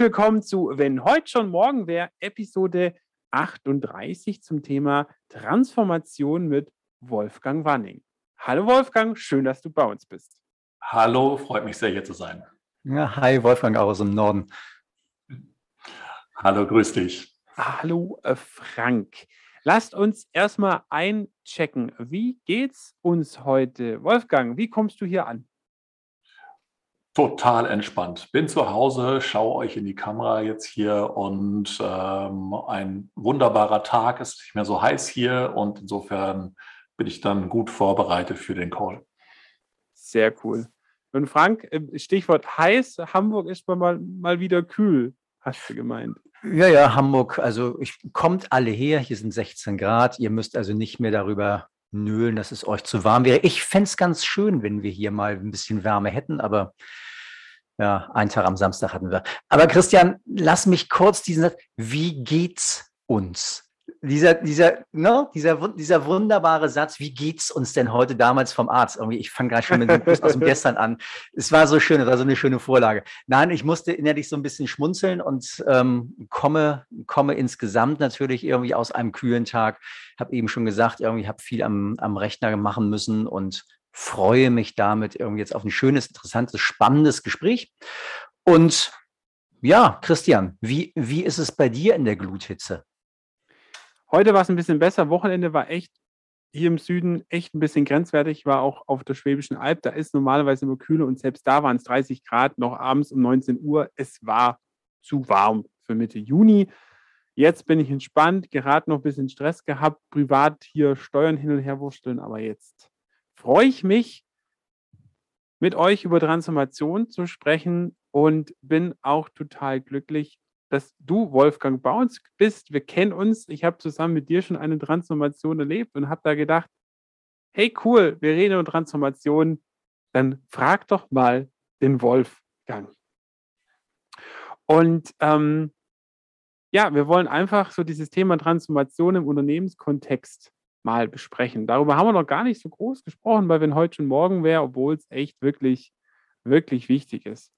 willkommen zu Wenn heute schon morgen wäre, Episode 38 zum Thema Transformation mit Wolfgang Wanning. Hallo Wolfgang, schön, dass du bei uns bist. Hallo, freut mich sehr, hier zu sein. Ja, hi, Wolfgang auch aus dem Norden. Hallo, grüß dich. Hallo, äh, Frank. Lasst uns erstmal einchecken. Wie geht's uns heute? Wolfgang, wie kommst du hier an? Total entspannt. Bin zu Hause, schaue euch in die Kamera jetzt hier und ähm, ein wunderbarer Tag. Es ist nicht mehr so heiß hier und insofern bin ich dann gut vorbereitet für den Call. Sehr cool. Und Frank, Stichwort heiß, Hamburg ist mal, mal wieder kühl, hast du gemeint. Ja, ja, Hamburg, also ich, kommt alle her, hier sind 16 Grad, ihr müsst also nicht mehr darüber nölen, dass es euch zu warm wäre. Ich fände es ganz schön, wenn wir hier mal ein bisschen Wärme hätten, aber ja, einen Tag am Samstag hatten wir. Aber Christian, lass mich kurz diesen Satz, wie geht's uns? Dieser, dieser, ne, dieser, dieser wunderbare Satz, wie geht's uns denn heute damals vom Arzt? Irgendwie, ich fange gerade schon mit dem aus dem Gestern an. Es war so schön, es war so eine schöne Vorlage. Nein, ich musste innerlich so ein bisschen schmunzeln und ähm, komme, komme insgesamt natürlich irgendwie aus einem kühlen Tag. Habe eben schon gesagt, irgendwie habe viel am, am Rechner machen müssen und freue mich damit irgendwie jetzt auf ein schönes, interessantes, spannendes Gespräch. Und ja, Christian, wie, wie ist es bei dir in der Gluthitze? Heute war es ein bisschen besser. Wochenende war echt hier im Süden echt ein bisschen grenzwertig. Ich war auch auf der Schwäbischen Alb. Da ist normalerweise immer kühler und selbst da waren es 30 Grad noch abends um 19 Uhr. Es war zu warm für Mitte Juni. Jetzt bin ich entspannt, gerade noch ein bisschen Stress gehabt, privat hier Steuern hin und her wursteln, aber jetzt freue ich mich, mit euch über Transformation zu sprechen und bin auch total glücklich, dass du, Wolfgang, bei uns bist. Wir kennen uns. Ich habe zusammen mit dir schon eine Transformation erlebt und habe da gedacht, hey cool, wir reden über Transformation. Dann frag doch mal den Wolfgang. Und ähm, ja, wir wollen einfach so dieses Thema Transformation im Unternehmenskontext mal besprechen. Darüber haben wir noch gar nicht so groß gesprochen, weil wenn heute schon morgen wäre, obwohl es echt wirklich, wirklich wichtig ist.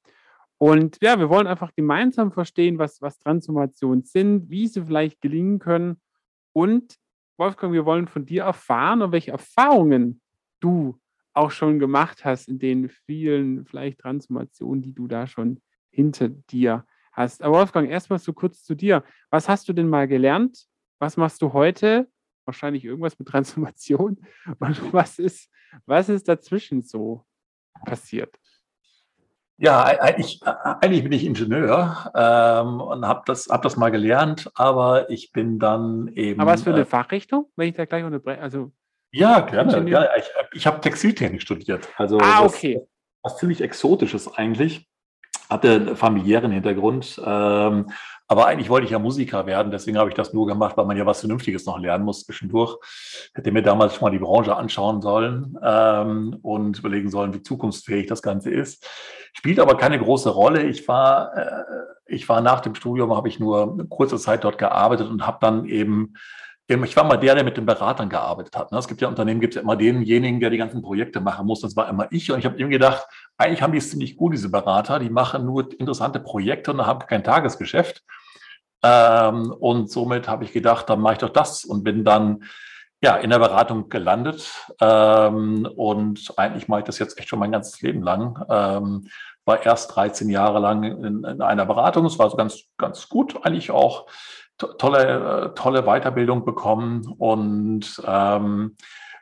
Und ja, wir wollen einfach gemeinsam verstehen, was, was Transformationen sind, wie sie vielleicht gelingen können. Und Wolfgang, wir wollen von dir erfahren, welche Erfahrungen du auch schon gemacht hast in den vielen vielleicht Transformationen, die du da schon hinter dir hast. Aber Wolfgang, erstmal so kurz zu dir. Was hast du denn mal gelernt? Was machst du heute? Wahrscheinlich irgendwas mit Transformation. Und was ist, was ist dazwischen so passiert? Ja, eigentlich, eigentlich bin ich Ingenieur ähm, und habe das, hab das mal gelernt, aber ich bin dann eben. Aber was für eine äh, Fachrichtung, wenn ich da gleich unterbreche? Also, ja, gerne. gerne. Ich, ich habe Textiltechnik studiert. Also ah, okay. Was, was ziemlich Exotisches eigentlich. Hatte einen familiären Hintergrund. Ähm, aber eigentlich wollte ich ja Musiker werden, deswegen habe ich das nur gemacht, weil man ja was Vernünftiges noch lernen muss zwischendurch. Hätte mir damals schon mal die Branche anschauen sollen ähm, und überlegen sollen, wie zukunftsfähig das Ganze ist. Spielt aber keine große Rolle. Ich war, äh, ich war nach dem Studium, habe ich nur eine kurze Zeit dort gearbeitet und habe dann eben ich war mal der, der mit den Beratern gearbeitet hat. Ne? Es gibt ja Unternehmen, gibt es ja immer denjenigen, der die ganzen Projekte machen muss. Das war immer ich. Und ich habe eben gedacht, eigentlich haben die es ziemlich gut, diese Berater. Die machen nur interessante Projekte und haben kein Tagesgeschäft. Ähm, und somit habe ich gedacht, dann mache ich doch das und bin dann ja in der Beratung gelandet. Ähm, und eigentlich mache ich das jetzt echt schon mein ganzes Leben lang. Ähm, war erst 13 Jahre lang in, in einer Beratung. Es war so ganz, ganz gut, eigentlich auch tolle, äh, tolle Weiterbildung bekommen und ähm,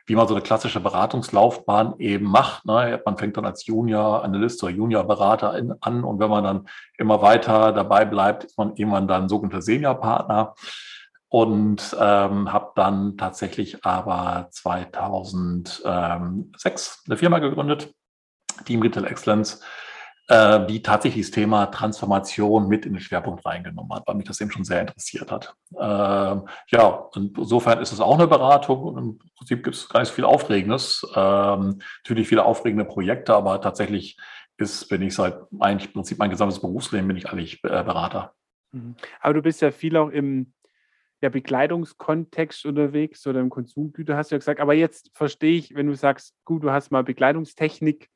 wie man so eine klassische Beratungslaufbahn eben macht. Ne? Man fängt dann als Junior Analyst oder Junior Berater an und wenn man dann immer weiter dabei bleibt, ist man irgendwann dann sogenannter Senior Partner und ähm, habe dann tatsächlich aber 2006 eine Firma gegründet, Team Retail Excellence, äh, die tatsächlich das Thema Transformation mit in den Schwerpunkt reingenommen hat, weil mich das eben schon sehr interessiert hat. Ähm, ja, insofern ist es auch eine Beratung und im Prinzip gibt es gar nicht so viel Aufregendes. Ähm, natürlich viele aufregende Projekte, aber tatsächlich ist, bin ich seit eigentlich im Prinzip mein gesamtes Berufsleben bin ich eigentlich äh, Berater. Mhm. Aber du bist ja viel auch im ja, Bekleidungskontext unterwegs oder im Konsumgüter, hast du ja gesagt. Aber jetzt verstehe ich, wenn du sagst, gut, du hast mal Bekleidungstechnik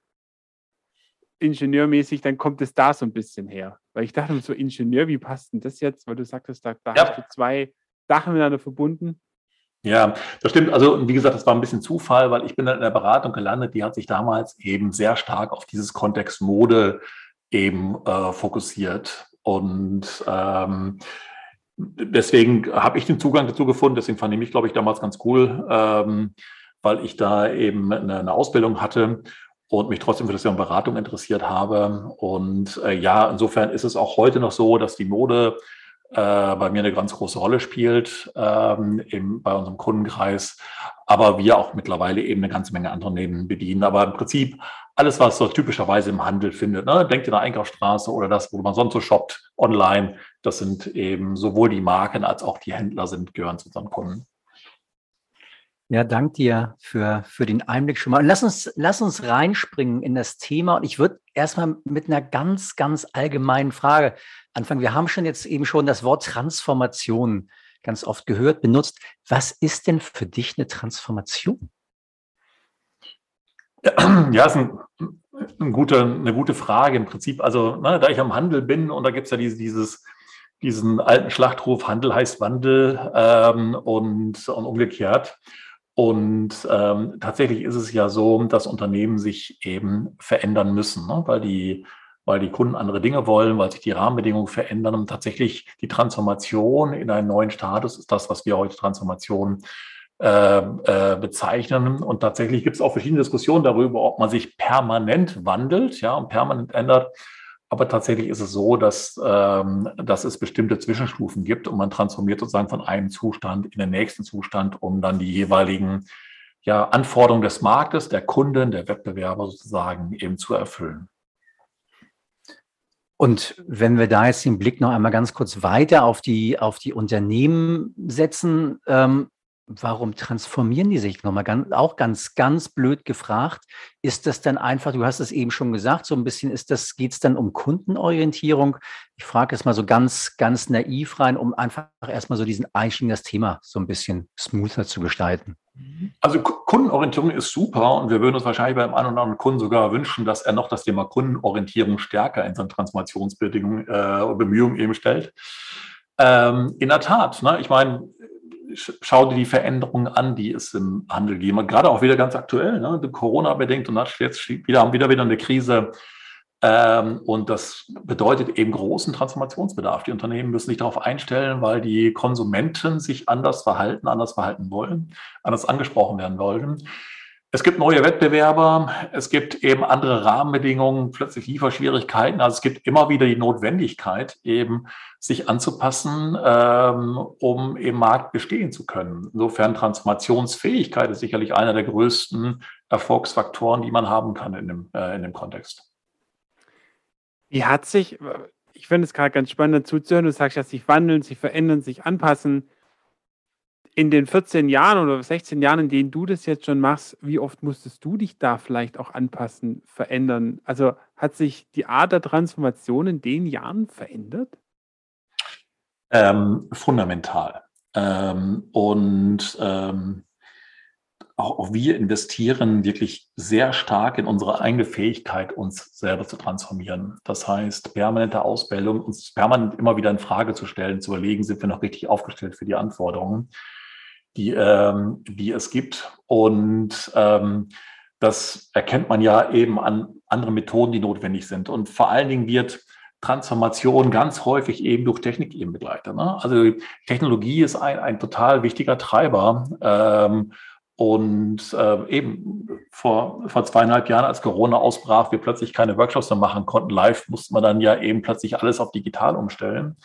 ingenieurmäßig, dann kommt es da so ein bisschen her. Weil ich dachte so, Ingenieur, wie passt denn das jetzt? Weil du sagtest, da, da ja. hast du zwei Sachen miteinander verbunden. Ja, das stimmt. Also, wie gesagt, das war ein bisschen Zufall, weil ich bin dann in der Beratung gelandet, die hat sich damals eben sehr stark auf dieses Kontext Mode eben äh, fokussiert. Und ähm, deswegen habe ich den Zugang dazu gefunden. Deswegen fand ich mich, glaube ich, damals ganz cool, ähm, weil ich da eben eine, eine, Ausbildung hatte und mich trotzdem für das Thema Beratung interessiert habe. Und äh, ja, insofern ist es auch heute noch so, dass die Mode äh, bei mir eine ganz große Rolle spielt ähm, eben bei unserem Kundenkreis, aber wir auch mittlerweile eben eine ganze Menge andere Unternehmen bedienen. Aber im Prinzip alles, was so typischerweise im Handel findet, ne? denkt in der Einkaufsstraße oder das, wo man sonst so shoppt online, das sind eben sowohl die Marken als auch die Händler sind, gehören zu unseren Kunden. Ja, dank dir für, für den Einblick schon mal. Und lass uns, lass uns reinspringen in das Thema. Und ich würde erstmal mit einer ganz, ganz allgemeinen Frage anfangen. Wir haben schon jetzt eben schon das Wort Transformation ganz oft gehört, benutzt. Was ist denn für dich eine Transformation? Ja, ist ein, ein gute, eine gute Frage im Prinzip. Also, ne, da ich am Handel bin und da gibt es ja dieses, dieses, diesen alten Schlachtruf, Handel heißt Wandel ähm, und, und umgekehrt. Und ähm, tatsächlich ist es ja so, dass Unternehmen sich eben verändern müssen, ne? weil, die, weil die Kunden andere Dinge wollen, weil sich die Rahmenbedingungen verändern. Und tatsächlich die Transformation in einen neuen Status ist das, was wir heute Transformation äh, äh, bezeichnen. Und tatsächlich gibt es auch verschiedene Diskussionen darüber, ob man sich permanent wandelt ja, und permanent ändert aber tatsächlich ist es so, dass, ähm, dass es bestimmte Zwischenstufen gibt und man transformiert sozusagen von einem Zustand in den nächsten Zustand, um dann die jeweiligen ja, Anforderungen des Marktes, der Kunden, der Wettbewerber sozusagen eben zu erfüllen. Und wenn wir da jetzt den Blick noch einmal ganz kurz weiter auf die, auf die Unternehmen setzen, ähm, Warum transformieren die sich nochmal ganz, auch ganz, ganz blöd gefragt? Ist das dann einfach, du hast es eben schon gesagt, so ein bisschen ist das, geht es dann um Kundenorientierung? Ich frage es mal so ganz, ganz naiv rein, um einfach erstmal so diesen Einstieg in das Thema so ein bisschen smoother zu gestalten. Also Kundenorientierung ist super und wir würden uns wahrscheinlich beim einen oder anderen Kunden sogar wünschen, dass er noch das Thema Kundenorientierung stärker in seinen Transformationsbedingungen äh, Bemühungen eben stellt. Ähm, in der Tat, ne? ich meine, schau dir die Veränderungen an, die es im Handel geben. gerade auch wieder ganz aktuell, ne? Corona bedingt und jetzt wieder, haben wieder wieder eine Krise. Ähm, und das bedeutet eben großen Transformationsbedarf. Die Unternehmen müssen sich darauf einstellen, weil die Konsumenten sich anders verhalten, anders verhalten wollen, anders angesprochen werden wollen. Es gibt neue Wettbewerber, es gibt eben andere Rahmenbedingungen, plötzlich Lieferschwierigkeiten. Also es gibt immer wieder die Notwendigkeit, eben sich anzupassen, ähm, um im Markt bestehen zu können. Insofern Transformationsfähigkeit ist sicherlich einer der größten Erfolgsfaktoren, die man haben kann in dem, äh, in dem Kontext. Wie hat sich, ich finde es gerade ganz spannend dazu zu hören, du sagst, dass sich wandeln, sich verändern, sich anpassen in den 14 Jahren oder 16 Jahren, in denen du das jetzt schon machst, wie oft musstest du dich da vielleicht auch anpassen, verändern? Also hat sich die Art der Transformation in den Jahren verändert? Ähm, fundamental. Ähm, und ähm, auch, auch, wir investieren wirklich sehr stark in unsere eigene Fähigkeit, uns selber zu transformieren. Das heißt, permanente Ausbildung, uns permanent immer wieder in Frage zu stellen, zu überlegen, sind wir noch richtig aufgestellt für die Anforderungen die, ähm, die es gibt. Und ähm, das erkennt man ja eben an anderen Methoden, die notwendig sind. Und vor allen Dingen wird Transformation ganz häufig eben durch Technik eben begleitet. Ne? Also Technologie ist ein, ein total wichtiger Treiber. Ähm, und äh, eben vor, vor zweieinhalb Jahren, als Corona ausbrach, wir plötzlich keine Workshops mehr machen konnten, live musste man dann ja eben plötzlich alles auf digital umstellen.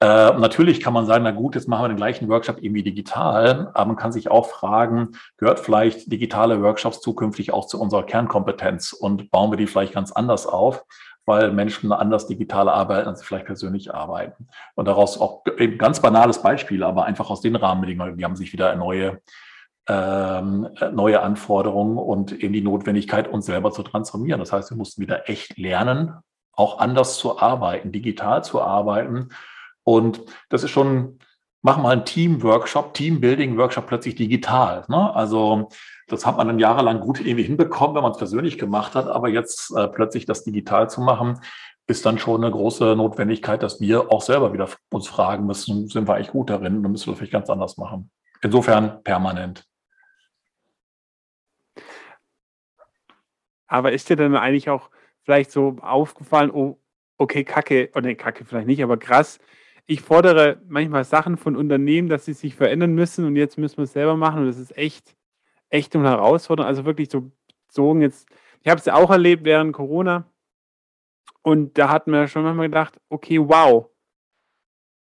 Äh, natürlich kann man sagen, na gut, jetzt machen wir den gleichen Workshop irgendwie digital, aber man kann sich auch fragen, gehört vielleicht digitale Workshops zukünftig auch zu unserer Kernkompetenz und bauen wir die vielleicht ganz anders auf, weil Menschen anders digital arbeiten, als sie vielleicht persönlich arbeiten. Und daraus auch eben ganz banales Beispiel, aber einfach aus den Rahmenbedingungen, die haben sich wieder neue ähm, neue Anforderungen und eben die Notwendigkeit, uns selber zu transformieren. Das heißt, wir mussten wieder echt lernen, auch anders zu arbeiten, digital zu arbeiten und das ist schon mach mal einen Team-Workshop, Team-Building-Workshop plötzlich digital. Ne? Also das hat man dann jahrelang gut irgendwie hinbekommen, wenn man es persönlich gemacht hat, aber jetzt äh, plötzlich das digital zu machen, ist dann schon eine große Notwendigkeit, dass wir auch selber wieder uns fragen müssen, sind wir eigentlich gut darin oder müssen wir vielleicht ganz anders machen. Insofern permanent. Aber ist dir dann eigentlich auch vielleicht so aufgefallen, oh, okay, Kacke, oder oh, nee, Kacke vielleicht nicht, aber krass, ich fordere manchmal Sachen von Unternehmen, dass sie sich verändern müssen und jetzt müssen wir es selber machen und das ist echt, echt eine Herausforderung. Also wirklich so bezogen jetzt, ich habe es ja auch erlebt während Corona und da hat man schon manchmal gedacht, okay, wow,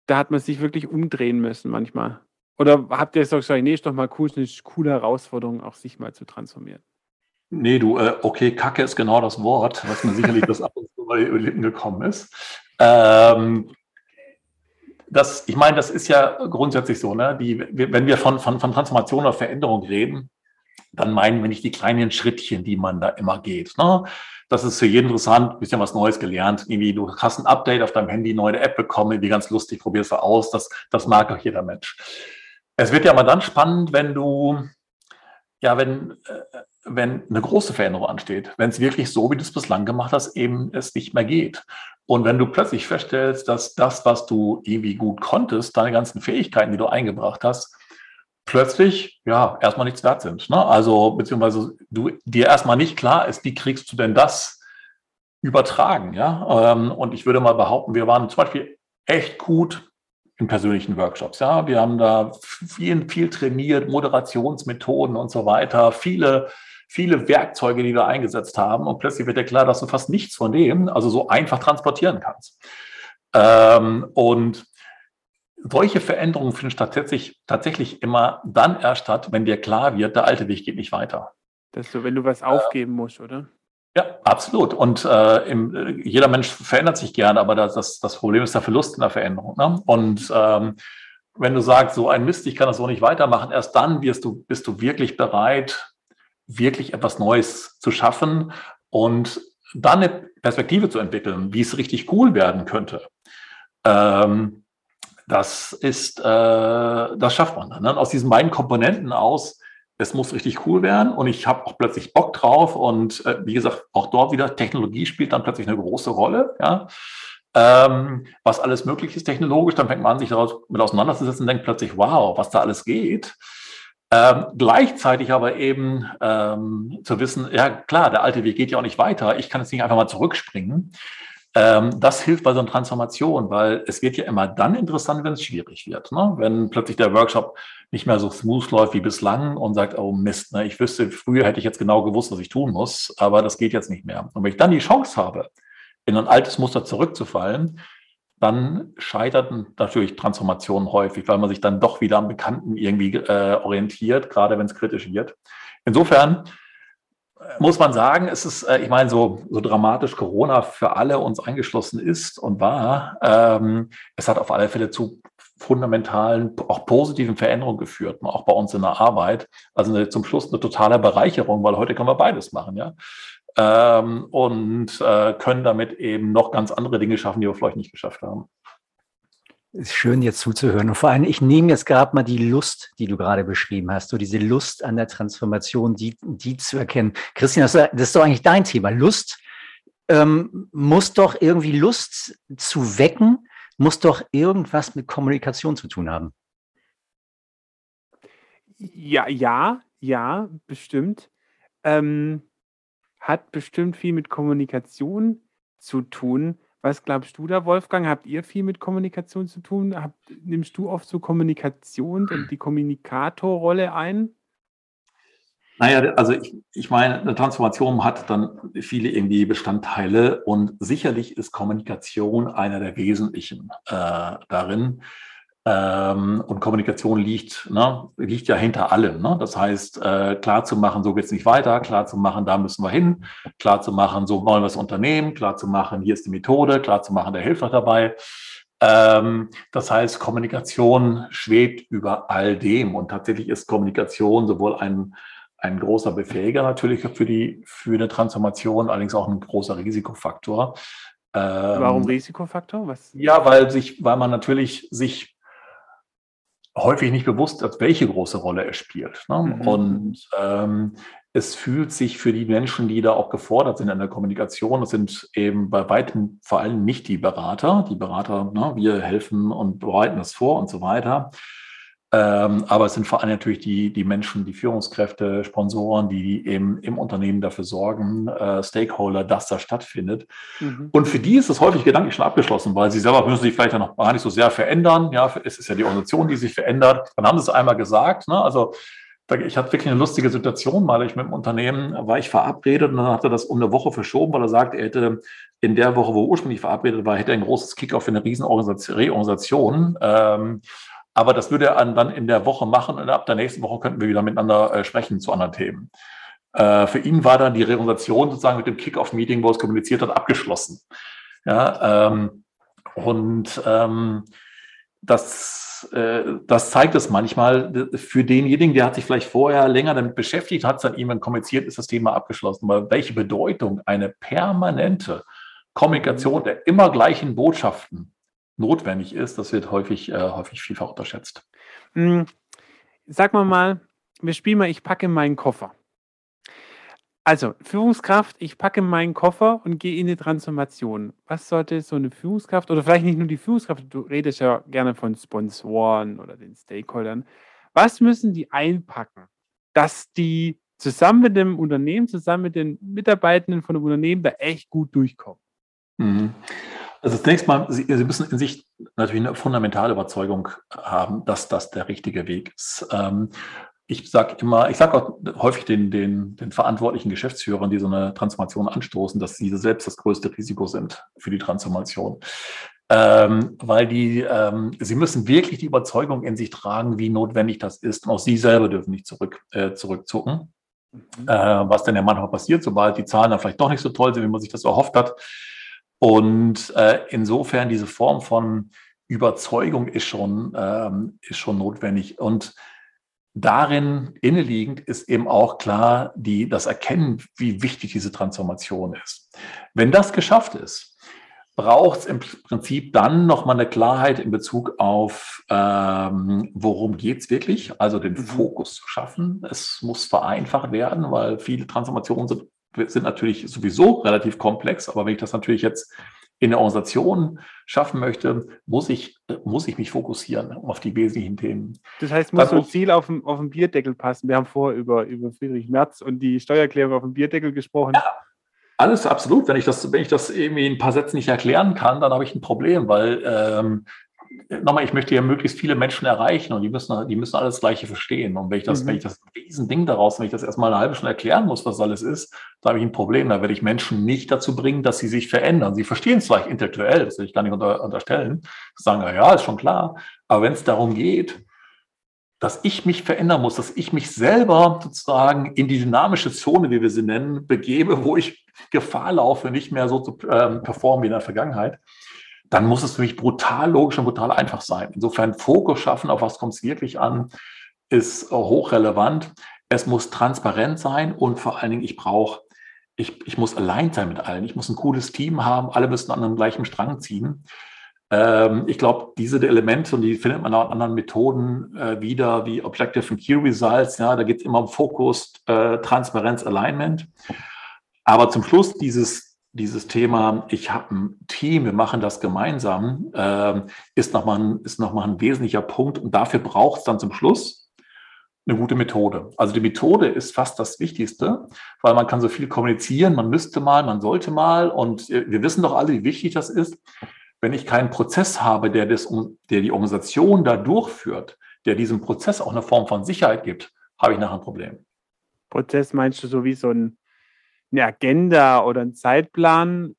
da hat man sich wirklich umdrehen müssen manchmal. Oder habt ihr so gesagt, nee, ist doch mal cool, ist eine coole Herausforderung, auch sich mal zu transformieren? Nee, du, äh, okay, Kacke ist genau das Wort, was mir sicherlich das ab und zu über die Lippen gekommen ist. Ähm, das, ich meine, das ist ja grundsätzlich so, ne? Die, wenn wir von, von, von Transformation oder Veränderung reden, dann meinen wir nicht die kleinen Schrittchen, die man da immer geht. Ne? Das ist für jeden interessant, bisschen was Neues gelernt. Irgendwie, du hast ein Update auf deinem Handy, neue App bekommen, wie ganz lustig, probierst du aus. Das, das mag auch jeder Mensch. Es wird ja mal dann spannend, wenn du, ja, wenn, äh, wenn eine große Veränderung ansteht, wenn es wirklich so, wie du es bislang gemacht hast, eben es nicht mehr geht. Und wenn du plötzlich feststellst, dass das, was du irgendwie gut konntest, deine ganzen Fähigkeiten, die du eingebracht hast, plötzlich ja erstmal nichts wert sind. Ne? Also beziehungsweise du dir erstmal nicht klar ist, wie kriegst du denn das übertragen, ja? Ähm, und ich würde mal behaupten, wir waren zum Beispiel echt gut in persönlichen Workshops. Ja, wir haben da viel, viel trainiert, Moderationsmethoden und so weiter, viele, viele Werkzeuge, die wir eingesetzt haben. Und plötzlich wird dir klar, dass du fast nichts von dem, also so einfach transportieren kannst. Ähm, und solche Veränderungen finden tatsächlich, tatsächlich immer dann erst statt, wenn dir klar wird, der alte Weg geht nicht weiter. Das ist so, wenn du was aufgeben äh, musst, oder? Ja, absolut. Und äh, im, äh, jeder Mensch verändert sich gerne, aber das, das, das Problem ist der Verlust in der Veränderung. Ne? Und ähm, wenn du sagst, so ein Mist, ich kann das so nicht weitermachen, erst dann wirst du, bist du wirklich bereit, wirklich etwas Neues zu schaffen und dann eine Perspektive zu entwickeln, wie es richtig cool werden könnte. Ähm, das ist, äh, das schafft man dann. Ne? Aus diesen beiden Komponenten aus es muss richtig cool werden und ich habe auch plötzlich Bock drauf und äh, wie gesagt, auch dort wieder Technologie spielt dann plötzlich eine große Rolle, ja. Ähm, was alles möglich ist technologisch, dann fängt man an, sich daraus mit auseinanderzusetzen und denkt plötzlich, wow, was da alles geht. Ähm, gleichzeitig aber eben ähm, zu wissen, ja klar, der alte Weg geht ja auch nicht weiter, ich kann jetzt nicht einfach mal zurückspringen. Ähm, das hilft bei so einer Transformation, weil es wird ja immer dann interessant, wenn es schwierig wird. Ne? Wenn plötzlich der Workshop nicht mehr so smooth läuft wie bislang und sagt, oh Mist, ne, ich wüsste, früher hätte ich jetzt genau gewusst, was ich tun muss, aber das geht jetzt nicht mehr. Und wenn ich dann die Chance habe, in ein altes Muster zurückzufallen, dann scheitern natürlich Transformationen häufig, weil man sich dann doch wieder am Bekannten irgendwie äh, orientiert, gerade wenn es kritisch wird. Insofern muss man sagen, es ist, äh, ich meine, so, so dramatisch Corona für alle uns eingeschlossen ist und war, ähm, es hat auf alle Fälle zu fundamentalen, auch positiven Veränderungen geführt, auch bei uns in der Arbeit. Also eine, zum Schluss eine totale Bereicherung, weil heute können wir beides machen, ja. Ähm, und äh, können damit eben noch ganz andere Dinge schaffen, die wir vielleicht nicht geschafft haben ist schön, dir zuzuhören. Und vor allem, ich nehme jetzt gerade mal die Lust, die du gerade beschrieben hast, so diese Lust an der Transformation, die, die zu erkennen. Christian, das ist doch eigentlich dein Thema. Lust ähm, muss doch irgendwie Lust zu wecken, muss doch irgendwas mit Kommunikation zu tun haben. Ja, ja, ja, bestimmt. Ähm, hat bestimmt viel mit Kommunikation zu tun. Was glaubst du da, Wolfgang? Habt ihr viel mit Kommunikation zu tun? Habt, nimmst du oft so Kommunikation und die Kommunikatorrolle ein? Naja, also ich, ich meine, eine Transformation hat dann viele irgendwie Bestandteile und sicherlich ist Kommunikation einer der wesentlichen äh, darin. Ähm, und Kommunikation liegt, ne, liegt ja hinter allem. Ne? Das heißt, äh, klar zu machen, so geht's nicht weiter, klar zu machen, da müssen wir hin, klar zu machen, so wollen wir das Unternehmen, klar zu machen, hier ist die Methode, klar zu machen, der hilft auch dabei. Ähm, das heißt, Kommunikation schwebt über all dem und tatsächlich ist Kommunikation sowohl ein, ein großer Befähiger natürlich für die für eine Transformation, allerdings auch ein großer Risikofaktor. Ähm, Warum Risikofaktor? Was? Ja, weil sich, weil man natürlich sich häufig nicht bewusst, welche große Rolle er spielt. Ne? Mhm. Und ähm, es fühlt sich für die Menschen, die da auch gefordert sind in der Kommunikation, das sind eben bei weitem vor allem nicht die Berater. Die Berater, ne, wir helfen und bereiten das vor und so weiter. Ähm, aber es sind vor allem natürlich die, die Menschen, die Führungskräfte, Sponsoren, die eben im Unternehmen dafür sorgen, äh, Stakeholder, dass das stattfindet. Mhm. Und für die ist es häufig gedanklich schon abgeschlossen, weil sie selber müssen sich vielleicht ja noch gar nicht so sehr verändern. Ja, es ist ja die Organisation, die sich verändert. Dann haben sie es einmal gesagt. Ne? Also ich hatte wirklich eine lustige Situation, mal ich mit dem Unternehmen war ich verabredet und dann hat er das um eine Woche verschoben, weil er sagt, er hätte in der Woche, wo er ursprünglich verabredet war, hätte er ein großes Kickoff für eine riesen Reorganisation. Ähm, aber das würde er dann in der Woche machen und ab der nächsten Woche könnten wir wieder miteinander äh, sprechen zu anderen Themen. Äh, für ihn war dann die Reorganisation sozusagen mit dem Kickoff-Meeting, wo es kommuniziert hat, abgeschlossen. Ja, ähm, und ähm, das, äh, das zeigt es manchmal für denjenigen, der hat sich vielleicht vorher länger damit beschäftigt, hat es dann irgendwann kommuniziert, ist das Thema abgeschlossen. Weil welche Bedeutung eine permanente Kommunikation der immer gleichen Botschaften notwendig ist, das wird häufig, äh, häufig vielfach unterschätzt. Hm, sag mal mal, wir spielen mal, ich packe meinen Koffer. Also, Führungskraft, ich packe meinen Koffer und gehe in die Transformation. Was sollte so eine Führungskraft oder vielleicht nicht nur die Führungskraft, du redest ja gerne von Sponsoren oder den Stakeholdern. Was müssen die einpacken, dass die zusammen mit dem Unternehmen, zusammen mit den Mitarbeitenden von dem Unternehmen da echt gut durchkommen? Mhm. Also zunächst mal, Sie, Sie, müssen in sich natürlich eine fundamentale Überzeugung haben, dass das der richtige Weg ist. Ähm, ich sage immer, ich sage auch häufig den, den, den verantwortlichen Geschäftsführern, die so eine Transformation anstoßen, dass sie selbst das größte Risiko sind für die Transformation. Ähm, weil die, ähm, sie müssen wirklich die Überzeugung in sich tragen, wie notwendig das ist. Und auch sie selber dürfen nicht zurück, äh, zurückzucken. Mhm. Äh, was denn ja manchmal passiert, sobald die Zahlen dann vielleicht doch nicht so toll sind, wie man sich das erhofft hat. Und äh, insofern diese Form von Überzeugung ist schon, ähm, ist schon notwendig. Und darin inneliegend ist eben auch klar die, das Erkennen, wie wichtig diese Transformation ist. Wenn das geschafft ist, braucht es im Prinzip dann nochmal eine Klarheit in Bezug auf, ähm, worum geht es wirklich, also den mhm. Fokus zu schaffen. Es muss vereinfacht werden, weil viele Transformationen sind, sind natürlich sowieso relativ komplex, aber wenn ich das natürlich jetzt in der Organisation schaffen möchte, muss ich, muss ich mich fokussieren auf die wesentlichen Themen. Das heißt, muss so ein Ziel auf dem, auf dem Bierdeckel passen. Wir haben vorher über, über Friedrich Merz und die Steuererklärung auf dem Bierdeckel gesprochen. Ja, alles absolut. Wenn ich das, wenn ich das irgendwie in ein paar Sätzen nicht erklären kann, dann habe ich ein Problem, weil ähm, nochmal, ich möchte ja möglichst viele Menschen erreichen und die müssen, die müssen alles Gleiche verstehen. Und wenn ich das, mhm. wenn ich das Riesending daraus, wenn ich das erstmal eine halbe Stunde erklären muss, was alles ist, da habe ich ein Problem. Da werde ich Menschen nicht dazu bringen, dass sie sich verändern. Sie verstehen es vielleicht intellektuell, das will ich gar nicht unter, unterstellen. Sie sagen, ja, ist schon klar. Aber wenn es darum geht, dass ich mich verändern muss, dass ich mich selber sozusagen in die dynamische Zone, wie wir sie nennen, begebe, wo ich Gefahr laufe, nicht mehr so zu ähm, performen wie in der Vergangenheit, dann muss es für mich brutal logisch und brutal einfach sein. Insofern Fokus schaffen, auf was kommt es wirklich an, ist hochrelevant. Es muss transparent sein und vor allen Dingen, ich brauche, ich, ich muss allein sein mit allen. Ich muss ein cooles Team haben, alle müssen an einem gleichen Strang ziehen. Ähm, ich glaube, diese Elemente, und die findet man auch in anderen Methoden äh, wieder, wie Objective and Key Results, ja, da geht es immer um Fokus, äh, Transparenz, Alignment. Aber zum Schluss dieses dieses Thema, ich habe ein Team, wir machen das gemeinsam, äh, ist nochmal ein, noch ein wesentlicher Punkt. Und dafür braucht es dann zum Schluss eine gute Methode. Also die Methode ist fast das Wichtigste, weil man kann so viel kommunizieren, man müsste mal, man sollte mal. Und wir wissen doch alle, wie wichtig das ist. Wenn ich keinen Prozess habe, der, das, der die Organisation da durchführt, der diesem Prozess auch eine Form von Sicherheit gibt, habe ich nachher ein Problem. Prozess meinst du so wie so ein eine Agenda oder einen Zeitplan?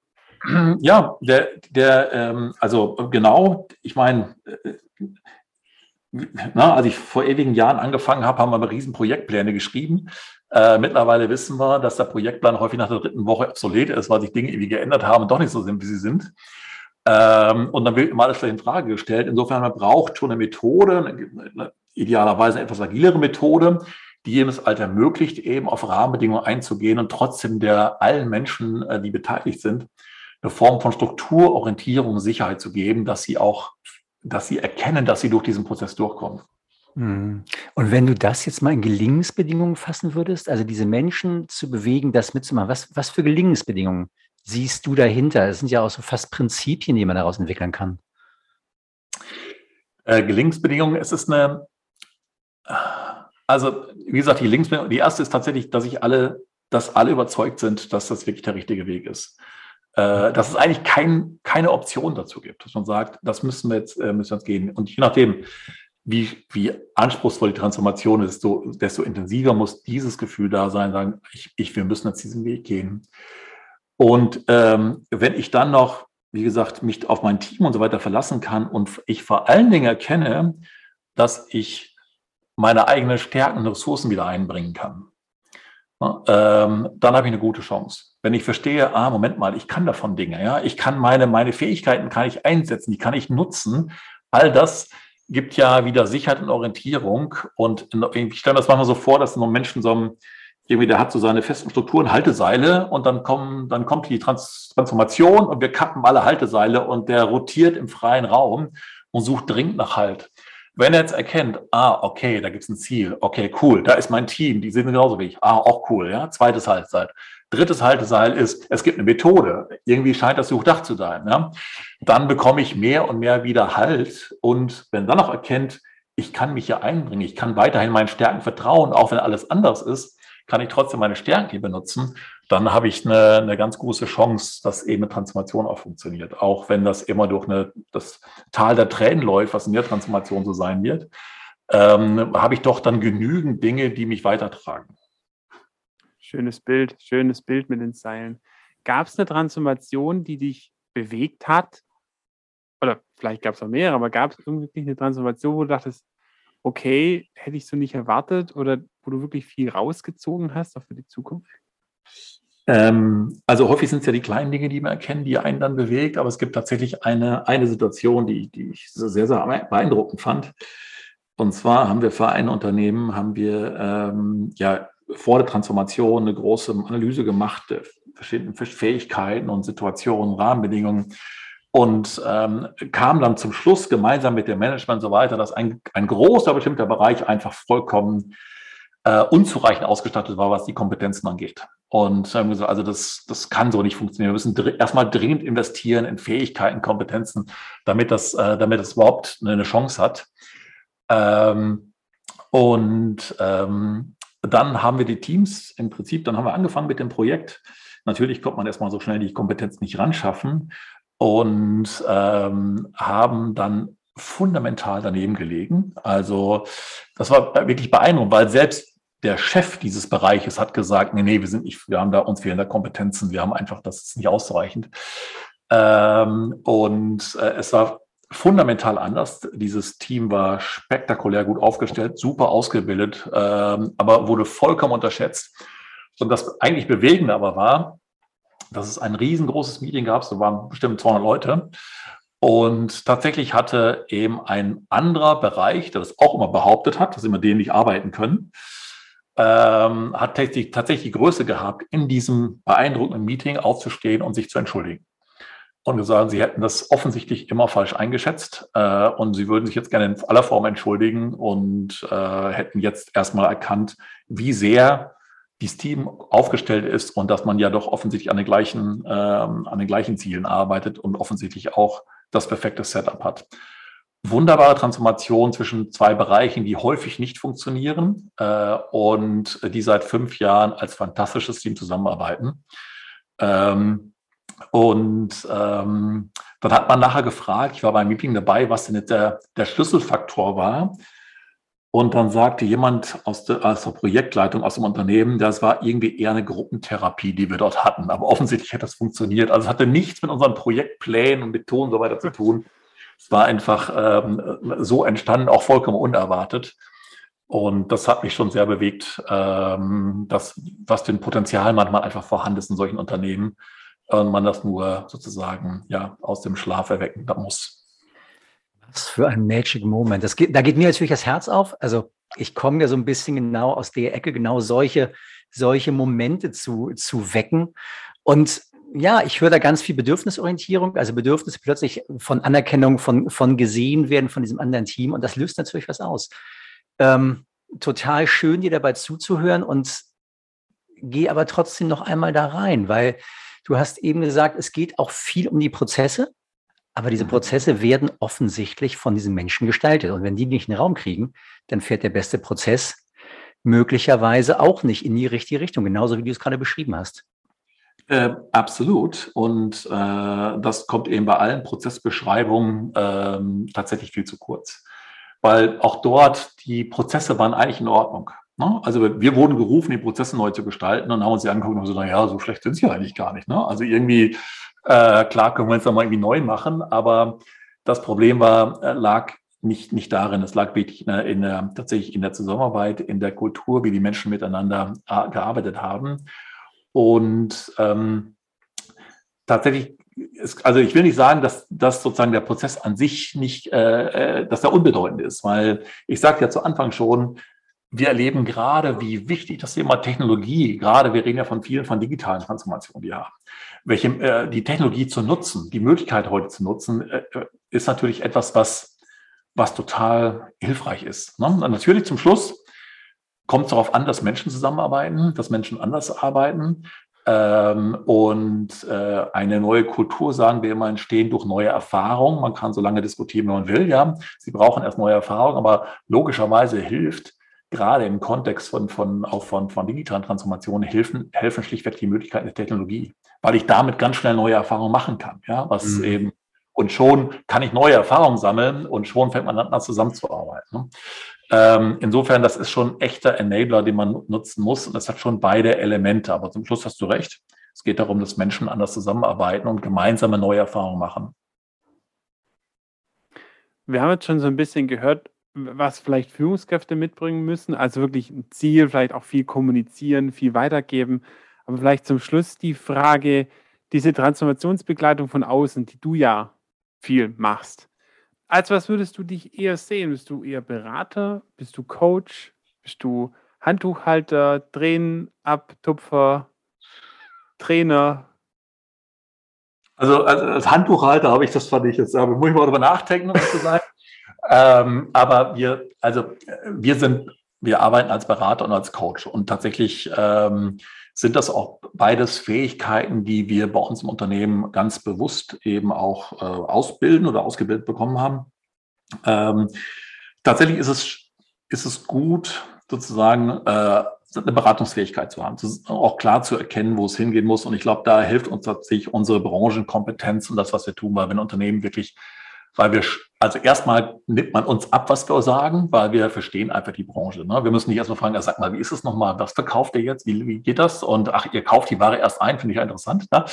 Ja, der, der ähm, also genau, ich meine, äh, als ich vor ewigen Jahren angefangen habe, haben wir Riesenprojektpläne geschrieben. Äh, mittlerweile wissen wir, dass der Projektplan häufig nach der dritten Woche obsolet ist, weil sich Dinge irgendwie geändert haben und doch nicht so sind, wie sie sind. Ähm, und dann wird immer alles in Frage gestellt. Insofern, man braucht schon eine Methode, eine, idealerweise eine etwas agilere Methode, die es halt ermöglicht, eben auf Rahmenbedingungen einzugehen und trotzdem der allen Menschen, äh, die beteiligt sind, eine Form von Struktur, Orientierung, Sicherheit zu geben, dass sie auch, dass sie erkennen, dass sie durch diesen Prozess durchkommen. Mhm. Und wenn du das jetzt mal in Gelingensbedingungen fassen würdest, also diese Menschen zu bewegen, das mitzumachen, was, was für Gelingensbedingungen siehst du dahinter? Das sind ja auch so fast Prinzipien, die man daraus entwickeln kann. Äh, Gelingensbedingungen, es ist eine, also wie gesagt, die Linksbedingung, die erste ist tatsächlich, dass ich alle, dass alle überzeugt sind, dass das wirklich der richtige Weg ist. Äh, dass es eigentlich kein, keine Option dazu gibt, dass man sagt, das müssen wir jetzt, äh, müssen wir jetzt gehen. Und je nachdem, wie, wie anspruchsvoll die Transformation ist, desto, desto intensiver muss dieses Gefühl da sein, sagen, ich, ich, wir müssen jetzt diesen Weg gehen. Und ähm, wenn ich dann noch, wie gesagt, mich auf mein Team und so weiter verlassen kann und ich vor allen Dingen erkenne, dass ich meine eigenen Stärken und Ressourcen wieder einbringen kann, ähm, dann habe ich eine gute Chance. Wenn ich verstehe, ah, Moment mal, ich kann davon Dinge, ja, ich kann meine, meine Fähigkeiten kann ich einsetzen, die kann ich nutzen, all das gibt ja wieder Sicherheit und Orientierung. Und ich stelle mir das manchmal so vor, dass nur Menschen so ein, irgendwie, der hat so seine festen Strukturen, Halteseile und dann kommen, dann kommt die Trans Transformation und wir kappen alle Halteseile und der rotiert im freien Raum und sucht dringend nach Halt. Wenn er jetzt erkennt, ah, okay, da gibt es ein Ziel, okay, cool, da ist mein Team, die sind genauso wie ich, ah, auch cool, ja, zweites Haltseil. Drittes Halteseil ist, es gibt eine Methode. Irgendwie scheint das durchdacht zu sein. Ja? Dann bekomme ich mehr und mehr wieder Halt. Und wenn dann noch erkennt, ich kann mich hier einbringen, ich kann weiterhin meinen Stärken vertrauen, auch wenn alles anders ist, kann ich trotzdem meine Stärken hier benutzen, dann habe ich eine, eine ganz große Chance, dass eben eine Transformation auch funktioniert. Auch wenn das immer durch eine, das Tal der Tränen läuft, was in der Transformation so sein wird, ähm, habe ich doch dann genügend Dinge, die mich weitertragen. Schönes Bild, schönes Bild mit den Seilen. Gab es eine Transformation, die dich bewegt hat? Oder vielleicht gab es auch mehrere, aber gab es irgendwie eine Transformation, wo du dachtest, okay, hätte ich so nicht erwartet oder wo du wirklich viel rausgezogen hast, auch für die Zukunft? Ähm, also häufig sind es ja die kleinen Dinge, die man erkennen, die einen dann bewegt, aber es gibt tatsächlich eine, eine Situation, die, die ich sehr, sehr beeindruckend fand. Und zwar haben wir für ein Unternehmen, haben wir ähm, ja vor der Transformation eine große Analyse gemacht der verschiedenen Fähigkeiten und Situationen, Rahmenbedingungen und ähm, kam dann zum Schluss gemeinsam mit dem Management so weiter, dass ein, ein großer bestimmter Bereich einfach vollkommen äh, unzureichend ausgestattet war, was die Kompetenzen angeht. Und ähm, also das, das kann so nicht funktionieren. Wir müssen dr erstmal dringend investieren in Fähigkeiten, Kompetenzen, damit das, äh, damit das überhaupt eine Chance hat. Ähm, und ähm, dann haben wir die Teams im Prinzip, dann haben wir angefangen mit dem Projekt. Natürlich kommt man erstmal so schnell die Kompetenz nicht ran schaffen und ähm, haben dann fundamental daneben gelegen. Also das war wirklich beeindruckend, weil selbst der Chef dieses Bereiches hat gesagt, nee, nee, wir sind nicht, wir haben da uns fehlende Kompetenzen, wir haben einfach, das ist nicht ausreichend. Ähm, und äh, es war fundamental anders. Dieses Team war spektakulär gut aufgestellt, super ausgebildet, ähm, aber wurde vollkommen unterschätzt. Und das eigentlich Bewegende aber war, dass es ein riesengroßes Meeting gab, so waren bestimmt 200 Leute. Und tatsächlich hatte eben ein anderer Bereich, der das auch immer behauptet hat, dass immer denen nicht arbeiten können, ähm, hat tatsächlich, tatsächlich die Größe gehabt, in diesem beeindruckenden Meeting aufzustehen und sich zu entschuldigen und gesagt, sie hätten das offensichtlich immer falsch eingeschätzt äh, und sie würden sich jetzt gerne in aller Form entschuldigen und äh, hätten jetzt erstmal erkannt, wie sehr dieses Team aufgestellt ist und dass man ja doch offensichtlich an den gleichen, ähm, an den gleichen Zielen arbeitet und offensichtlich auch das perfekte Setup hat. Wunderbare Transformation zwischen zwei Bereichen, die häufig nicht funktionieren äh, und die seit fünf Jahren als fantastisches Team zusammenarbeiten. Ähm, und ähm, dann hat man nachher gefragt, ich war beim Meeting dabei, was denn jetzt der, der Schlüsselfaktor war. Und dann sagte jemand aus der, aus der Projektleitung, aus dem Unternehmen, das war irgendwie eher eine Gruppentherapie, die wir dort hatten. Aber offensichtlich hat das funktioniert. Also es hatte nichts mit unseren Projektplänen und Methoden und so weiter zu tun. Es war einfach ähm, so entstanden, auch vollkommen unerwartet. Und das hat mich schon sehr bewegt, ähm, dass, was den Potenzial manchmal einfach vorhanden ist in solchen Unternehmen und man das nur sozusagen ja aus dem Schlaf erwecken muss. Was für ein Magic Moment. Das geht, da geht mir natürlich das Herz auf. Also ich komme ja so ein bisschen genau aus der Ecke, genau solche, solche Momente zu, zu wecken. Und ja, ich höre da ganz viel Bedürfnisorientierung, also Bedürfnisse plötzlich von Anerkennung, von, von gesehen werden von diesem anderen Team. Und das löst natürlich was aus. Ähm, total schön, dir dabei zuzuhören und geh aber trotzdem noch einmal da rein, weil du hast eben gesagt, es geht auch viel um die Prozesse, aber diese mhm. Prozesse werden offensichtlich von diesen Menschen gestaltet. Und wenn die nicht einen Raum kriegen, dann fährt der beste Prozess möglicherweise auch nicht in die richtige Richtung, genauso wie du es gerade beschrieben hast. Äh, absolut. Und äh, das kommt eben bei allen Prozessbeschreibungen äh, tatsächlich viel zu kurz. Weil auch dort die Prozesse waren eigentlich in Ordnung. Ne? Also wir wurden gerufen, die Prozesse neu zu gestalten und haben uns die angeguckt und so, naja, so schlecht sind sie eigentlich gar nicht. Ne? Also irgendwie, äh, klar können wir es dann mal irgendwie neu machen, aber das Problem war, äh, lag nicht, nicht darin. Es lag wirklich in der, tatsächlich in der Zusammenarbeit, in der Kultur, wie die Menschen miteinander äh, gearbeitet haben. Und ähm, tatsächlich, ist, also ich will nicht sagen, dass, dass sozusagen der Prozess an sich nicht, äh, äh dass er unbedeutend ist, weil ich sagte ja zu Anfang schon, wir erleben gerade, wie wichtig das Thema Technologie, gerade wir reden ja von vielen von digitalen Transformationen, haben. Welche, äh, die Technologie zu nutzen, die Möglichkeit heute zu nutzen, äh, ist natürlich etwas, was, was total hilfreich ist. Ne? Natürlich zum Schluss kommt es darauf an, dass Menschen zusammenarbeiten, dass Menschen anders arbeiten. Ähm, und äh, eine neue Kultur, sagen wir immer, entstehen durch neue Erfahrungen. Man kann so lange diskutieren, wie man will. Ja, sie brauchen erst neue Erfahrungen, aber logischerweise hilft gerade im Kontext von, von, auch von, von digitalen Transformationen helfen, helfen schlichtweg die Möglichkeiten der Technologie, weil ich damit ganz schnell neue Erfahrungen machen kann. Ja, was mhm. eben und schon kann ich neue Erfahrungen sammeln und schon fängt man an, zusammenzuarbeiten. Ne? Ähm, insofern, das ist schon ein echter Enabler, den man nutzen muss. Und das hat schon beide Elemente. Aber zum Schluss hast du recht. Es geht darum, dass Menschen anders zusammenarbeiten und gemeinsame neue Erfahrungen machen. Wir haben jetzt schon so ein bisschen gehört, was vielleicht Führungskräfte mitbringen müssen. Also wirklich ein Ziel, vielleicht auch viel kommunizieren, viel weitergeben. Aber vielleicht zum Schluss die Frage, diese Transformationsbegleitung von außen, die du ja viel machst. Als was würdest du dich eher sehen? Bist du eher Berater? Bist du Coach? Bist du Handtuchhalter, Drehen, Abtupfer, Trainer? Also, also als Handtuchhalter habe ich das fand ich jetzt, aber muss ich mal darüber nachdenken, um zu sagen. ähm, aber wir, also wir sind, wir arbeiten als Berater und als Coach und tatsächlich ähm, sind das auch beides Fähigkeiten, die wir bei uns im Unternehmen ganz bewusst eben auch äh, ausbilden oder ausgebildet bekommen haben. Ähm, tatsächlich ist es, ist es gut, sozusagen äh, eine Beratungsfähigkeit zu haben, auch klar zu erkennen, wo es hingehen muss. Und ich glaube, da hilft uns tatsächlich unsere Branchenkompetenz und das, was wir tun, weil wenn Unternehmen wirklich weil wir, also erstmal nimmt man uns ab, was wir sagen, weil wir verstehen einfach die Branche. Ne? Wir müssen nicht erstmal fragen, sag mal, wie ist es nochmal, was verkauft ihr jetzt, wie, wie geht das? Und ach, ihr kauft die Ware erst ein, finde ich ja interessant, ne?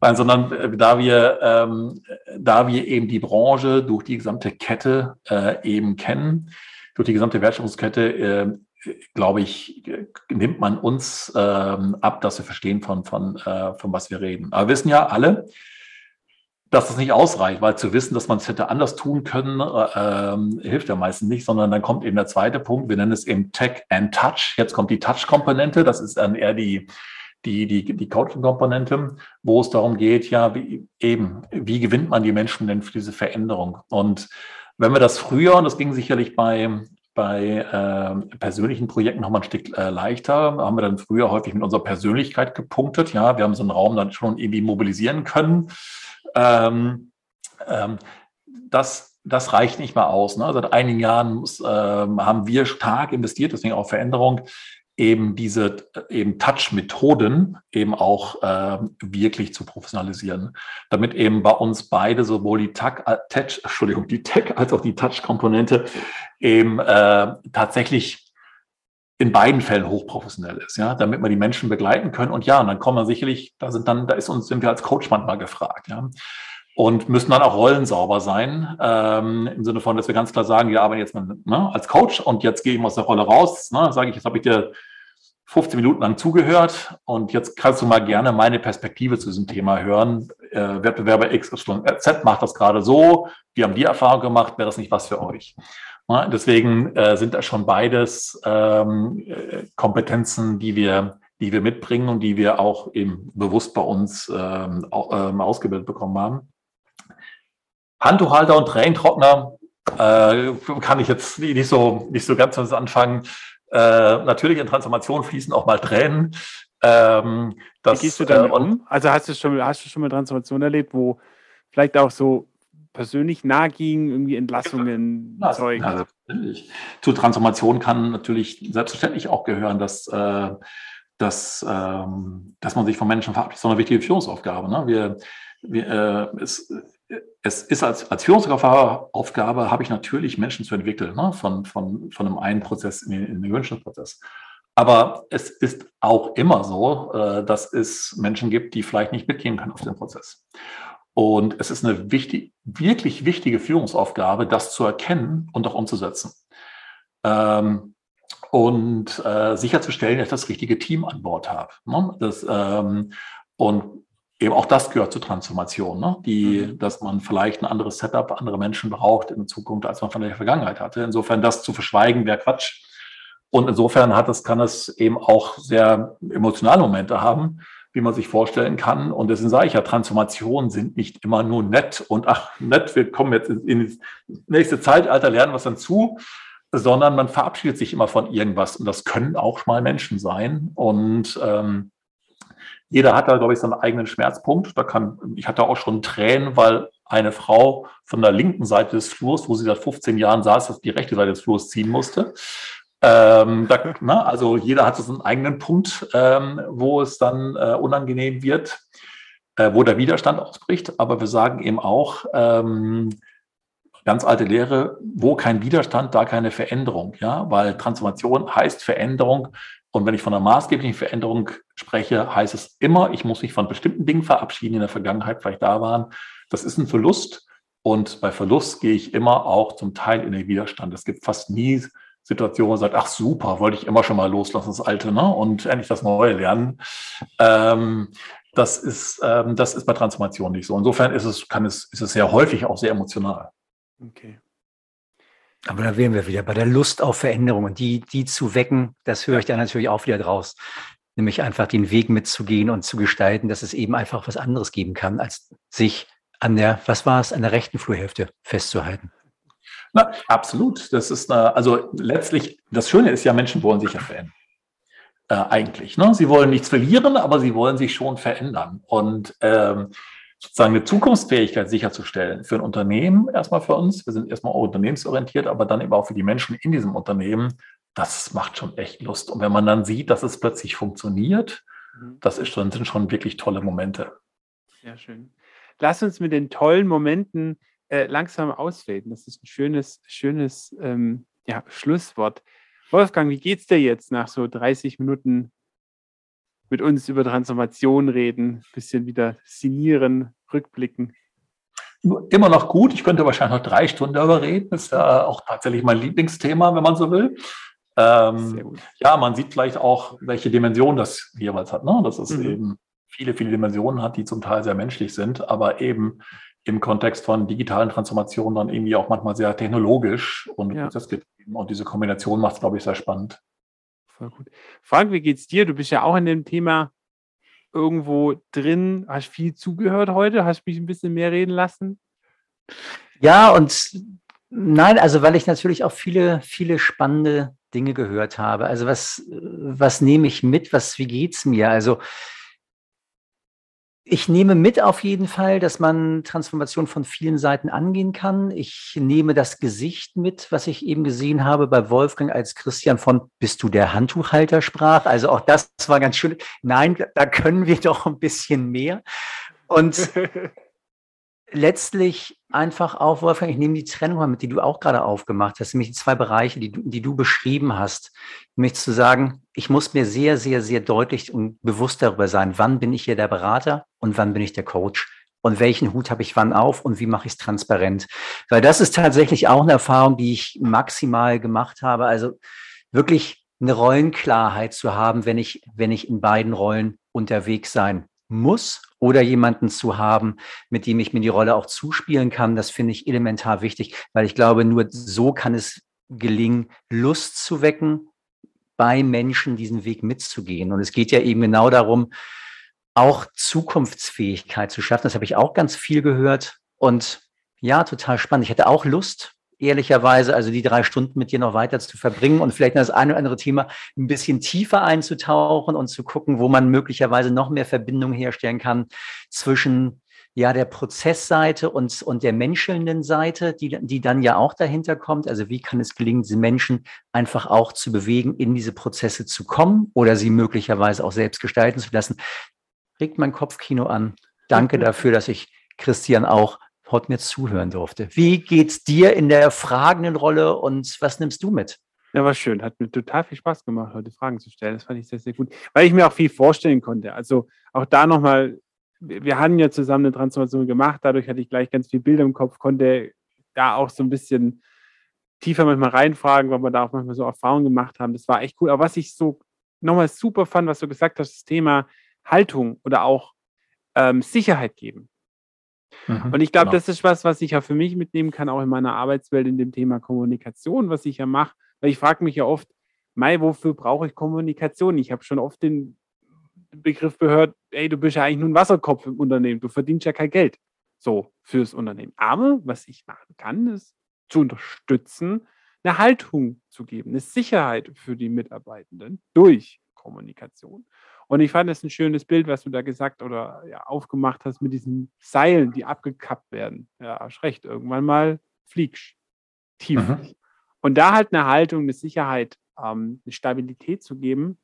weil, sondern äh, da wir, ähm, da wir eben die Branche durch die gesamte Kette äh, eben kennen, durch die gesamte Wertschöpfungskette, äh, glaube ich, nimmt man uns ähm, ab, dass wir verstehen, von, von, äh, von was wir reden. Aber wir wissen ja alle, dass das nicht ausreicht, weil zu wissen, dass man es hätte anders tun können, äh, ähm, hilft ja meistens nicht, sondern dann kommt eben der zweite Punkt. Wir nennen es eben Tech and Touch. Jetzt kommt die Touch-Komponente. Das ist dann eher die, die, die, die Coaching-Komponente, wo es darum geht, ja, wie, eben, wie gewinnt man die Menschen denn für diese Veränderung? Und wenn wir das früher, und das ging sicherlich bei, bei äh, persönlichen Projekten noch mal ein Stück äh, leichter, haben wir dann früher häufig mit unserer Persönlichkeit gepunktet. Ja, wir haben so einen Raum dann schon irgendwie mobilisieren können. Ähm, ähm, das, das reicht nicht mehr aus. Ne? Seit einigen Jahren muss, ähm, haben wir stark investiert, deswegen auch Veränderung, eben diese eben Touch-Methoden eben auch äh, wirklich zu professionalisieren, damit eben bei uns beide sowohl die äh, Touch, Entschuldigung, die Tech als auch die Touch-Komponente eben äh, tatsächlich in beiden Fällen hochprofessionell ist, ja, damit wir die Menschen begleiten können. Und ja, und dann kommen wir sicherlich, da sind dann, da ist uns, sind wir als Coach manchmal gefragt, ja. Und müssen dann auch rollensauber sein, ähm, im Sinne von, dass wir ganz klar sagen, wir arbeiten jetzt mal, ne, als Coach und jetzt gehe ich aus der Rolle raus, ne, sage ich, jetzt habe ich dir 15 Minuten lang zugehört und jetzt kannst du mal gerne meine Perspektive zu diesem Thema hören. Äh, Wettbewerber XYZ macht das gerade so, wir haben die Erfahrung gemacht, wäre das nicht was für euch? Ne? Deswegen äh, sind das schon beides ähm, Kompetenzen, die wir, die wir mitbringen und die wir auch eben bewusst bei uns ähm, ähm ausgebildet bekommen haben. Handtuchhalter und Tränentrockner Äh, kann ich jetzt nicht so, nicht so ganz anfangen. Äh, natürlich in Transformation fließen auch mal Tränen. Ähm, das, Wie gehst du damit äh, um? Also hast du schon, hast du schon mal Transformation erlebt, wo vielleicht auch so persönlich nahe ging, irgendwie Entlassungen, ja, Zeug? Ja, selbstverständlich. Zur Transformation kann natürlich selbstverständlich auch gehören, dass, äh, dass, ähm, dass man sich von Menschen verabschiedet. Das ist eine wichtige Führungsaufgabe. Ne? Wir, wir, äh, es, es ist als, als Führungsaufgabe, habe ich natürlich Menschen zu entwickeln, ne? von, von, von einem einen Prozess in den, in den gewünschten Prozess. Aber es ist auch immer so, äh, dass es Menschen gibt, die vielleicht nicht mitgehen können auf den Prozess. Und es ist eine wichtig, wirklich wichtige Führungsaufgabe, das zu erkennen und auch umzusetzen. Ähm, und äh, sicherzustellen, dass ich das richtige Team an Bord habe. Ne? Das, ähm, und eben auch das gehört zur Transformation, ne? die, mhm. dass man vielleicht ein anderes Setup, andere Menschen braucht in Zukunft, als man von der Vergangenheit hatte. Insofern das zu verschweigen wäre Quatsch. Und insofern hat es, kann es eben auch sehr emotionale Momente haben, wie man sich vorstellen kann. Und deswegen sage ich ja, Transformationen sind nicht immer nur nett und ach, nett, wir kommen jetzt in das nächste Zeitalter, lernen was dann zu, sondern man verabschiedet sich immer von irgendwas. Und das können auch mal Menschen sein. Und ähm, jeder hat da, glaube ich, seinen eigenen Schmerzpunkt. Da kann, ich hatte auch schon Tränen, weil eine Frau von der linken Seite des Flurs, wo sie seit 15 Jahren saß, dass die rechte Seite des Flurs ziehen musste. Ähm, da, na, also jeder hat so einen eigenen Punkt, ähm, wo es dann äh, unangenehm wird, äh, wo der Widerstand ausbricht. Aber wir sagen eben auch, ähm, ganz alte Lehre, wo kein Widerstand, da keine Veränderung. Ja, weil Transformation heißt Veränderung. Und wenn ich von einer maßgeblichen Veränderung spreche, heißt es immer, ich muss mich von bestimmten Dingen verabschieden, die in der Vergangenheit vielleicht da waren. Das ist ein Verlust. Und bei Verlust gehe ich immer auch zum Teil in den Widerstand. Es gibt fast nie Situationen, wo man sagt, ach super, wollte ich immer schon mal loslassen, das Alte, ne? Und endlich das Neue lernen. Ähm, das ist, ähm, das ist bei Transformation nicht so. Insofern ist es, kann es, ist es sehr häufig auch sehr emotional. Okay. Aber da wären wir wieder bei der Lust auf Veränderung und die, die zu wecken, das höre ich dann natürlich auch wieder draus. Nämlich einfach den Weg mitzugehen und zu gestalten, dass es eben einfach was anderes geben kann, als sich an der, was war es, an der rechten Flurhälfte festzuhalten. Na, absolut. Das ist eine, also letztlich, das Schöne ist ja, Menschen wollen sich ja verändern. Äh, eigentlich. Ne? Sie wollen nichts verlieren, aber sie wollen sich schon verändern. Und ähm, sozusagen eine Zukunftsfähigkeit sicherzustellen für ein Unternehmen, erstmal für uns. Wir sind erstmal auch unternehmensorientiert, aber dann eben auch für die Menschen in diesem Unternehmen. Das macht schon echt Lust. Und wenn man dann sieht, dass es plötzlich funktioniert, mhm. das ist schon, sind schon wirklich tolle Momente. Sehr schön. Lass uns mit den tollen Momenten äh, langsam ausfaden. Das ist ein schönes, schönes ähm, ja, Schlusswort. Wolfgang, wie geht's dir jetzt nach so 30 Minuten mit uns über Transformation reden, bisschen wieder sinnieren, rückblicken. Immer noch gut. Ich könnte wahrscheinlich noch drei Stunden darüber reden. Das ist ja auch tatsächlich mein Lieblingsthema, wenn man so will. Ähm, ja, man sieht vielleicht auch, welche Dimension das jeweils hat. Ne? Dass es mhm. eben viele, viele Dimensionen hat, die zum Teil sehr menschlich sind, aber eben im Kontext von digitalen Transformationen dann irgendwie auch manchmal sehr technologisch und ja. Und diese Kombination macht es, glaube ich, sehr spannend. Voll gut. Frank, wie geht's dir? Du bist ja auch in dem Thema irgendwo drin, hast viel zugehört heute, hast mich ein bisschen mehr reden lassen. Ja, und nein, also weil ich natürlich auch viele, viele spannende Dinge gehört habe. Also was, was nehme ich mit? Was, wie geht's mir? Also ich nehme mit auf jeden Fall, dass man Transformation von vielen Seiten angehen kann. Ich nehme das Gesicht mit, was ich eben gesehen habe bei Wolfgang, als Christian von Bist du der Handtuchhalter sprach. Also auch das war ganz schön. Nein, da können wir doch ein bisschen mehr. Und letztlich einfach auch, Wolfgang, ich nehme die Trennung mal mit, die du auch gerade aufgemacht hast, nämlich die zwei Bereiche, die du, die du beschrieben hast. Nämlich zu sagen, ich muss mir sehr, sehr, sehr deutlich und bewusst darüber sein, wann bin ich hier der Berater und wann bin ich der Coach und welchen Hut habe ich wann auf und wie mache ich es transparent. Weil das ist tatsächlich auch eine Erfahrung, die ich maximal gemacht habe. Also wirklich eine Rollenklarheit zu haben, wenn ich, wenn ich in beiden Rollen unterwegs sein muss oder jemanden zu haben, mit dem ich mir die Rolle auch zuspielen kann. Das finde ich elementar wichtig, weil ich glaube, nur so kann es gelingen, Lust zu wecken, bei Menschen diesen Weg mitzugehen. Und es geht ja eben genau darum, auch Zukunftsfähigkeit zu schaffen. Das habe ich auch ganz viel gehört. Und ja, total spannend. Ich hätte auch Lust, ehrlicherweise, also die drei Stunden mit dir noch weiter zu verbringen und vielleicht in das eine oder andere Thema ein bisschen tiefer einzutauchen und zu gucken, wo man möglicherweise noch mehr Verbindung herstellen kann zwischen ja der Prozessseite und, und der menschelnden Seite, die, die dann ja auch dahinter kommt. Also wie kann es gelingen, diese Menschen einfach auch zu bewegen, in diese Prozesse zu kommen oder sie möglicherweise auch selbst gestalten zu lassen. Regt mein Kopfkino an. Danke dafür, dass ich Christian auch heute mir zuhören durfte. Wie geht's dir in der fragenden Rolle und was nimmst du mit? Ja, war schön. Hat mir total viel Spaß gemacht, heute Fragen zu stellen. Das fand ich sehr, sehr gut, weil ich mir auch viel vorstellen konnte. Also auch da nochmal wir hatten ja zusammen eine Transformation gemacht, dadurch hatte ich gleich ganz viel Bilder im Kopf, konnte da auch so ein bisschen tiefer manchmal reinfragen, weil wir da auch manchmal so Erfahrungen gemacht haben. Das war echt cool. Aber was ich so nochmal super fand, was du gesagt hast, das Thema Haltung oder auch ähm, Sicherheit geben. Mhm, und ich glaube, genau. das ist was, was ich ja für mich mitnehmen kann, auch in meiner Arbeitswelt in dem Thema Kommunikation, was ich ja mache. Weil ich frage mich ja oft, Mai, wofür brauche ich Kommunikation? Ich habe schon oft den Begriff gehört, ey, du bist ja eigentlich nur ein Wasserkopf im Unternehmen, du verdienst ja kein Geld so fürs Unternehmen. Aber was ich machen kann, ist zu unterstützen, eine Haltung zu geben, eine Sicherheit für die Mitarbeitenden durch Kommunikation. Und ich fand es ein schönes Bild, was du da gesagt oder ja, aufgemacht hast mit diesen Seilen, die abgekappt werden. Ja, hast recht, irgendwann mal fliegst tief. Mhm. Und da halt eine Haltung, eine Sicherheit, ähm, eine Stabilität zu geben,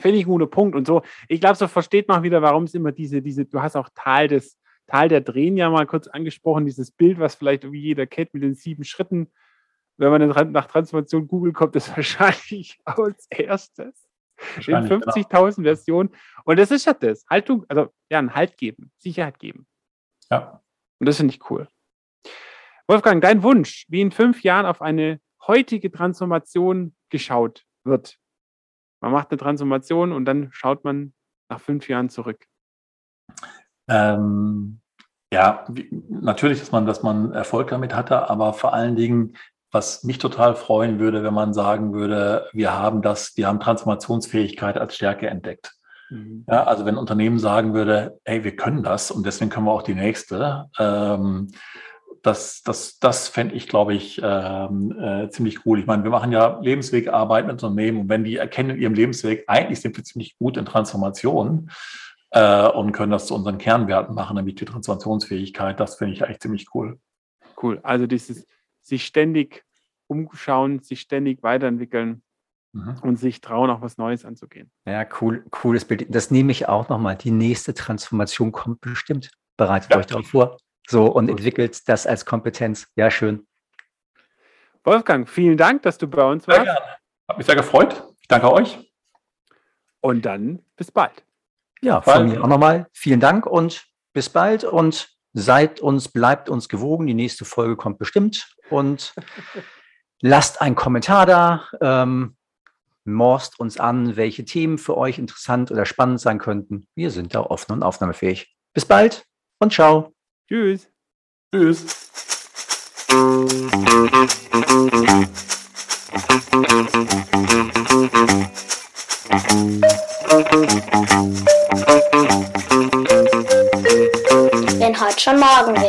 Finde ich ein guter Punkt. Und so, ich glaube, so versteht man wieder, warum es immer diese, diese, du hast auch Tal des, Tal der Drehen ja mal kurz angesprochen, dieses Bild, was vielleicht wie jeder kennt mit den sieben Schritten. Wenn man nach Transformation Google kommt, ist wahrscheinlich als erstes in 50.000 genau. Versionen. Und das ist ja das. Haltung, also ja, ein Halt geben, Sicherheit geben. Ja. Und das finde ich cool. Wolfgang, dein Wunsch, wie in fünf Jahren auf eine heutige Transformation geschaut wird, man macht eine Transformation und dann schaut man nach fünf Jahren zurück. Ähm, ja, natürlich, dass man, dass man Erfolg damit hatte, aber vor allen Dingen, was mich total freuen würde, wenn man sagen würde, wir haben das, wir haben Transformationsfähigkeit als Stärke entdeckt. Mhm. Ja, also wenn ein Unternehmen sagen würde, ey, wir können das und deswegen können wir auch die nächste, ähm, das, das, das fände ich, glaube ich, ähm, äh, ziemlich cool. Ich meine, wir machen ja Lebenswegarbeit mit Unternehmen und wenn die erkennen in ihrem Lebensweg, eigentlich sind wir ziemlich gut in Transformation äh, und können das zu unseren Kernwerten machen, nämlich die Transformationsfähigkeit, das finde ich eigentlich ziemlich cool. Cool. Also dieses sich ständig umschauen, sich ständig weiterentwickeln mhm. und sich trauen, auch was Neues anzugehen. Ja, cool, cooles Bild. Das nehme ich auch nochmal. Die nächste Transformation kommt bestimmt. Bereitet ja. euch darauf vor. So und entwickelt das als Kompetenz. Ja, schön. Wolfgang, vielen Dank, dass du bei uns warst. Sehr Hat mich sehr gefreut. Ich danke euch. Und dann bis bald. Ja, von mir auch nochmal vielen Dank und bis bald und seid uns, bleibt uns gewogen. Die nächste Folge kommt bestimmt und lasst einen Kommentar da. Ähm, morst uns an, welche Themen für euch interessant oder spannend sein könnten. Wir sind da offen und aufnahmefähig. Bis bald und ciao. Tschüss. Tschüss hat schon Magenweh.